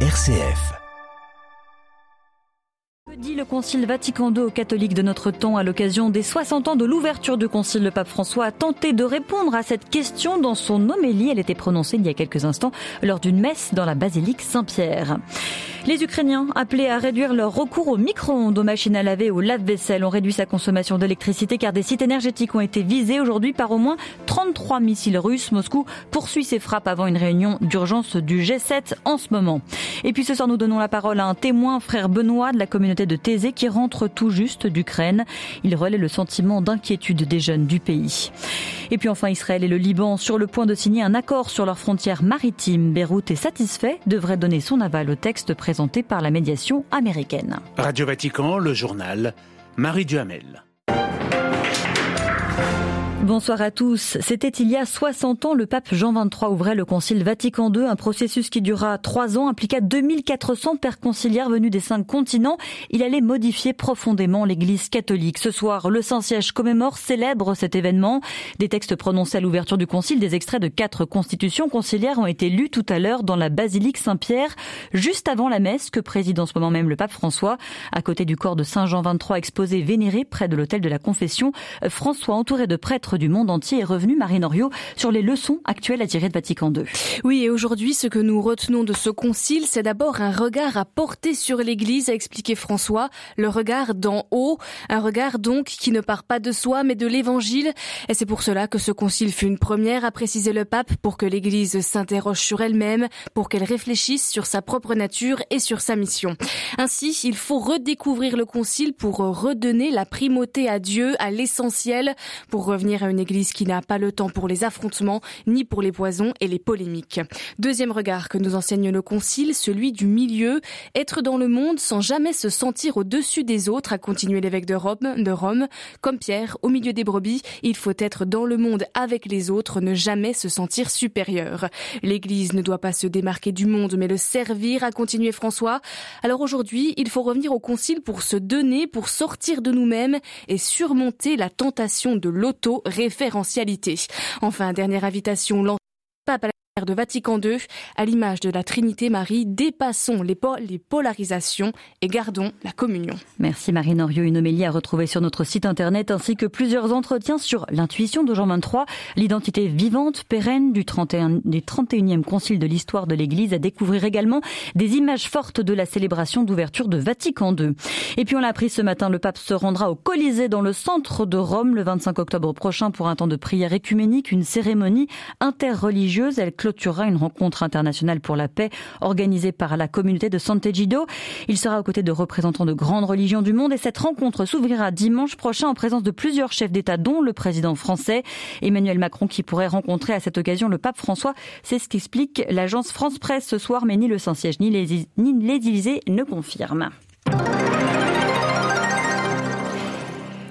RCF. Dit le Concile Vatican II aux catholiques de notre temps à l'occasion des 60 ans de l'ouverture du Concile, le pape François a tenté de répondre à cette question dans son homélie. Elle était prononcée il y a quelques instants lors d'une messe dans la basilique Saint-Pierre. Les Ukrainiens, appelés à réduire leur recours aux micro-ondes, aux machines à laver, aux lave-vaisselle, ont réduit sa consommation d'électricité car des sites énergétiques ont été visés aujourd'hui par au moins 33 missiles russes. Moscou poursuit ses frappes avant une réunion d'urgence du G7 en ce moment. Et puis ce soir, nous donnons la parole à un témoin, frère Benoît de la communauté de Thésée, qui rentre tout juste d'Ukraine. Il relaie le sentiment d'inquiétude des jeunes du pays. Et puis enfin, Israël et le Liban sur le point de signer un accord sur leurs frontières maritimes. Beyrouth est satisfait, devrait donner son aval au texte présenté par la médiation américaine. Radio Vatican, le journal, Marie Duhamel. Bonsoir à tous. C'était il y a 60 ans, le pape Jean XXIII ouvrait le concile Vatican II, un processus qui dura trois ans, impliqua 2400 pères conciliaires venus des cinq continents. Il allait modifier profondément l'église catholique. Ce soir, le Saint-Siège commémore, célèbre cet événement. Des textes prononcés à l'ouverture du concile, des extraits de quatre constitutions conciliaires ont été lus tout à l'heure dans la basilique Saint-Pierre, juste avant la messe que préside en ce moment même le pape François. À côté du corps de Saint Jean XXIII exposé vénéré près de l'autel de la confession, François, entouré de prêtres du monde entier est revenu, Marine Orio, sur les leçons actuelles à tirer de Vatican II. Oui, et aujourd'hui, ce que nous retenons de ce concile, c'est d'abord un regard à porter sur l'Église, a expliqué François, le regard d'en haut, un regard donc qui ne part pas de soi, mais de l'Évangile. Et c'est pour cela que ce concile fut une première, a précisé le pape, pour que l'Église s'interroge sur elle-même, pour qu'elle réfléchisse sur sa propre nature et sur sa mission. Ainsi, il faut redécouvrir le concile pour redonner la primauté à Dieu, à l'essentiel, pour revenir une église qui n'a pas le temps pour les affrontements, ni pour les poisons et les polémiques. Deuxième regard que nous enseigne le concile, celui du milieu, être dans le monde sans jamais se sentir au-dessus des autres, a continué l'évêque de Rome, de Rome. Comme Pierre, au milieu des brebis, il faut être dans le monde avec les autres, ne jamais se sentir supérieur. L'église ne doit pas se démarquer du monde, mais le servir, a continué François. Alors aujourd'hui, il faut revenir au concile pour se donner, pour sortir de nous-mêmes et surmonter la tentation de l'auto référentialité. Enfin, dernière invitation, pape à la de Vatican II, à l'image de la Trinité Marie, dépassons les, les, polarisations et gardons la communion. Merci Marie Noriot, une homélie à retrouver sur notre site internet ainsi que plusieurs entretiens sur l'intuition de Jean XXIII, l'identité vivante, pérenne du, 31, du 31e concile de l'histoire de l'Église, à découvrir également des images fortes de la célébration d'ouverture de Vatican II. Et puis on l'a appris ce matin, le pape se rendra au Colisée dans le centre de Rome le 25 octobre prochain pour un temps de prière écuménique, une cérémonie interreligieuse. Elle clôturera une rencontre internationale pour la paix organisée par la communauté de Sant'Egidio. Il sera aux côtés de représentants de grandes religions du monde et cette rencontre s'ouvrira dimanche prochain en présence de plusieurs chefs d'État, dont le président français Emmanuel Macron, qui pourrait rencontrer à cette occasion le pape François. C'est ce qu'explique l'agence France Presse ce soir, mais ni le Saint-Siège ni les, ni les ne confirment.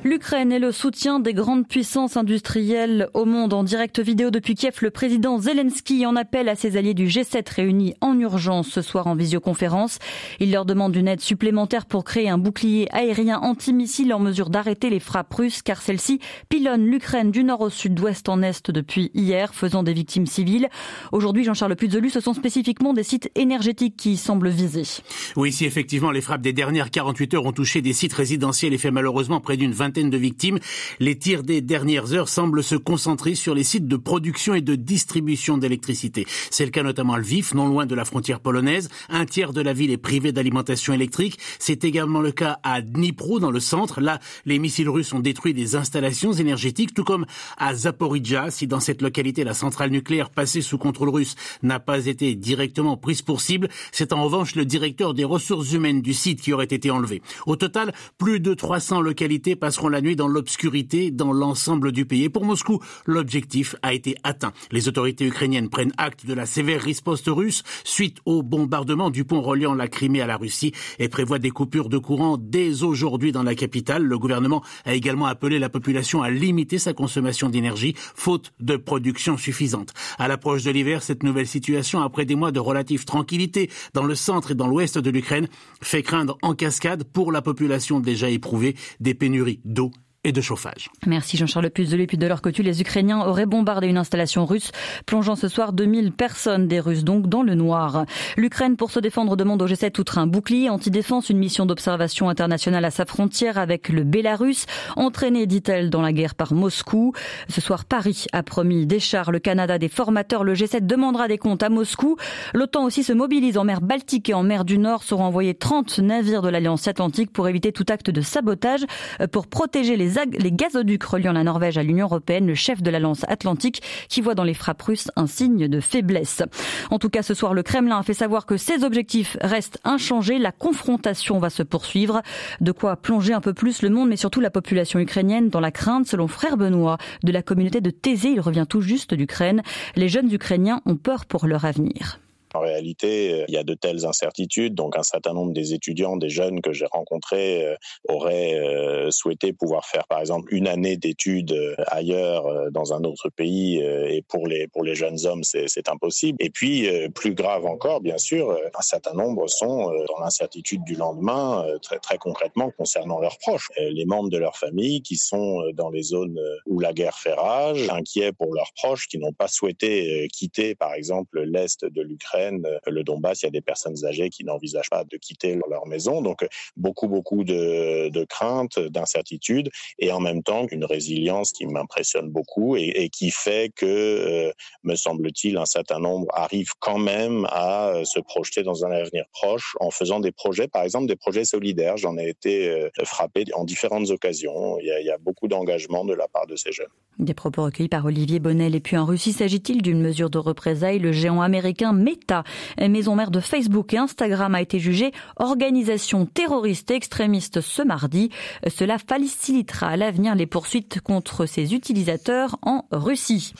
L'Ukraine et le soutien des grandes puissances industrielles au monde en direct vidéo depuis Kiev. Le président Zelensky en appelle à ses alliés du G7 réunis en urgence ce soir en visioconférence. Il leur demande une aide supplémentaire pour créer un bouclier aérien antimissile en mesure d'arrêter les frappes russes car celles-ci pilonnent l'Ukraine du nord au sud, d'ouest en est depuis hier, faisant des victimes civiles. Aujourd'hui, Jean-Charles Puzolu, ce sont spécifiquement des sites énergétiques qui semblent visés. Oui, si effectivement les frappes des dernières 48 heures ont touché des sites résidentiels et fait malheureusement près d'une vingtaine de victimes. Les tirs des dernières heures semblent se concentrer sur les sites de production et de distribution d'électricité. C'est le cas notamment à Lviv, non loin de la frontière polonaise. Un tiers de la ville est privé d'alimentation électrique. C'est également le cas à Dnipro, dans le centre. Là, les missiles russes ont détruit des installations énergétiques, tout comme à Zaporizhia. Si dans cette localité, la centrale nucléaire passée sous contrôle russe n'a pas été directement prise pour cible, c'est en revanche le directeur des ressources humaines du site qui aurait été enlevé. Au total, plus de 300 localités passeront la nuit dans l'obscurité dans l'ensemble du pays. Et pour Moscou, l'objectif a été atteint. Les autorités ukrainiennes prennent acte de la sévère riposte russe suite au bombardement du pont reliant la Crimée à la Russie et prévoit des coupures de courant dès aujourd'hui dans la capitale. Le gouvernement a également appelé la population à limiter sa consommation d'énergie, faute de production suffisante. À l'approche de l'hiver, cette nouvelle situation, après des mois de relative tranquillité dans le centre et dans l'ouest de l'Ukraine, fait craindre en cascade pour la population déjà éprouvée des pénuries d'eau et de chauffage. Merci Jean-Charles Puzelet. Puis de leur côté, les Ukrainiens auraient bombardé une installation russe, plongeant ce soir 2000 personnes, des Russes donc, dans le noir. L'Ukraine, pour se défendre, demande au G7 outre un bouclier anti-défense, une mission d'observation internationale à sa frontière avec le Bélarus, entraîné, dit-elle, dans la guerre par Moscou. Ce soir, Paris a promis des chars, le Canada des formateurs. Le G7 demandera des comptes à Moscou. L'OTAN aussi se mobilise en mer Baltique et en mer du Nord. Seront envoyés 30 navires de l'Alliance Atlantique pour éviter tout acte de sabotage, pour protéger les les gazoducs reliant la Norvège à l'Union européenne, le chef de l'Alliance Atlantique, qui voit dans les frappes russes un signe de faiblesse. En tout cas, ce soir, le Kremlin a fait savoir que ses objectifs restent inchangés. La confrontation va se poursuivre. De quoi plonger un peu plus le monde, mais surtout la population ukrainienne dans la crainte, selon frère Benoît, de la communauté de Thésée. Il revient tout juste d'Ukraine. Les jeunes Ukrainiens ont peur pour leur avenir. En réalité, euh, il y a de telles incertitudes, donc un certain nombre des étudiants, des jeunes que j'ai rencontrés euh, auraient euh, souhaité pouvoir faire par exemple une année d'études ailleurs dans un autre pays et pour les pour les jeunes hommes c'est impossible. Et puis plus grave encore, bien sûr, un certain nombre sont dans l'incertitude du lendemain très très concrètement concernant leurs proches, les membres de leur famille qui sont dans les zones où la guerre fait rage, inquiets pour leurs proches qui n'ont pas souhaité quitter par exemple l'est de l'Ukraine euh, le Donbass, il y a des personnes âgées qui n'envisagent pas de quitter leur maison. Donc beaucoup, beaucoup de, craintes, d'incertitudes et en même temps une résilience qui m'impressionne beaucoup et, qui fait que, euh, me semble-t-il, un certain nombre arrivent quand même à euh, se projeter dans un avenir proche en faisant des projets, par exemple des projets solidaires. J'en ai été frappé en différentes occasions. Il y a, il y a beaucoup d'engagement de la part de ces jeunes. Des propos recueillis par Olivier Bonnel. Et puis en Russie, s'agit-il d'une mesure de représailles? Le géant américain Meta, maison mère de Facebook et Instagram, a été jugé organisation terroriste et extrémiste ce mardi. Cela facilitera à l'avenir les poursuites contre ses utilisateurs en Russie.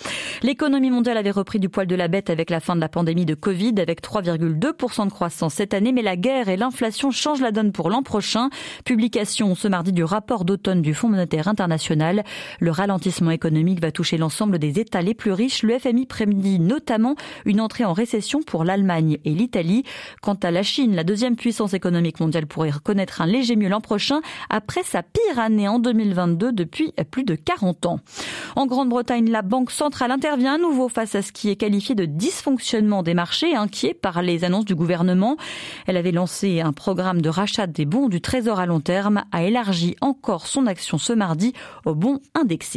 L'économie mondiale avait repris du poil de la bête avec la fin de la pandémie de Covid, avec 3,2% de croissance cette année, mais la guerre et l'inflation changent la donne pour l'an prochain. Publication ce mardi du rapport d'automne du Fonds monétaire international. Le ralentissement économique économique va toucher l'ensemble des États les plus riches. Le FMI prédit notamment une entrée en récession pour l'Allemagne et l'Italie. Quant à la Chine, la deuxième puissance économique mondiale pourrait reconnaître un léger mieux l'an prochain après sa pire année en 2022 depuis plus de 40 ans. En Grande-Bretagne, la Banque centrale intervient à nouveau face à ce qui est qualifié de dysfonctionnement des marchés, inquiet par les annonces du gouvernement. Elle avait lancé un programme de rachat des bons du Trésor à long terme, a élargi encore son action ce mardi aux bons indexés.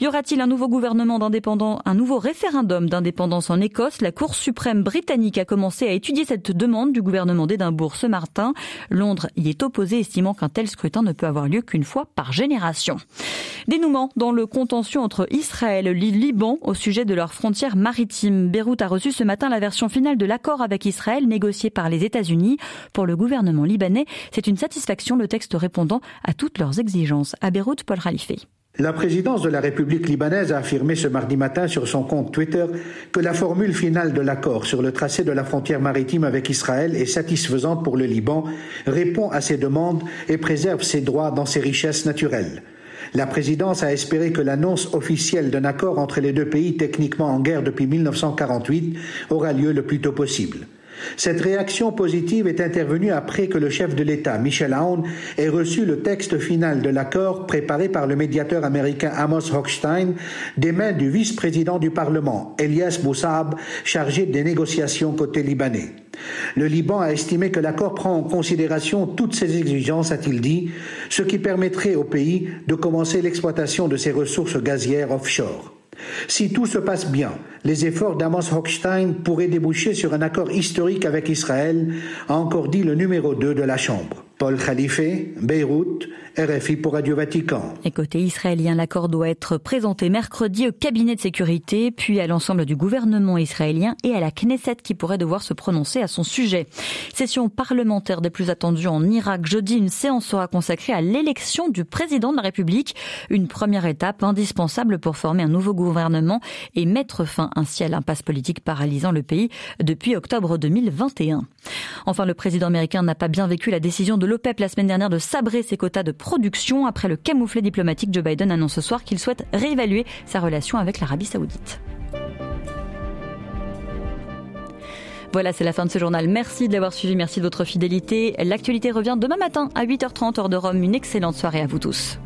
Y aura-t-il un nouveau gouvernement d'indépendance, un nouveau référendum d'indépendance en Écosse? La Cour suprême britannique a commencé à étudier cette demande du gouvernement d'Édimbourg ce matin. Londres y est opposé, estimant qu'un tel scrutin ne peut avoir lieu qu'une fois par génération. Dénouement dans le contentieux entre Israël et le Liban au sujet de leurs frontières maritimes. Beyrouth a reçu ce matin la version finale de l'accord avec Israël négocié par les États-Unis. Pour le gouvernement libanais, c'est une satisfaction le texte répondant à toutes leurs exigences. À Beyrouth, Paul Ralifé. La présidence de la République libanaise a affirmé ce mardi matin sur son compte Twitter que la formule finale de l'accord sur le tracé de la frontière maritime avec Israël est satisfaisante pour le Liban, répond à ses demandes et préserve ses droits dans ses richesses naturelles. La présidence a espéré que l'annonce officielle d'un accord entre les deux pays techniquement en guerre depuis 1948 aura lieu le plus tôt possible. Cette réaction positive est intervenue après que le chef de l'État, Michel Aoun, ait reçu le texte final de l'accord préparé par le médiateur américain Amos Hochstein des mains du vice-président du Parlement, Elias Boussab, chargé des négociations côté libanais. Le Liban a estimé que l'accord prend en considération toutes ces exigences, a-t-il dit, ce qui permettrait au pays de commencer l'exploitation de ses ressources gazières offshore. Si tout se passe bien, les efforts d'Amos Hochstein pourraient déboucher sur un accord historique avec Israël, a encore dit le numéro 2 de la Chambre. Paul Khalife, Beyrouth, RFI pour Radio Vatican. Et côté israélien, l'accord doit être présenté mercredi au cabinet de sécurité, puis à l'ensemble du gouvernement israélien et à la Knesset qui pourrait devoir se prononcer à son sujet. Session parlementaire des plus attendues en Irak. Jeudi, une séance sera consacrée à l'élection du président de la République. Une première étape indispensable pour former un nouveau gouvernement et mettre fin ainsi à l'impasse politique paralysant le pays depuis octobre 2021. Enfin, le président américain n'a pas bien vécu la décision de l'OPEP la semaine dernière de sabrer ses quotas de production. Après le camouflet diplomatique, Joe Biden annonce ce soir qu'il souhaite réévaluer sa relation avec l'Arabie saoudite. Voilà, c'est la fin de ce journal. Merci de l'avoir suivi, merci de votre fidélité. L'actualité revient demain matin à 8h30 heure de Rome. Une excellente soirée à vous tous.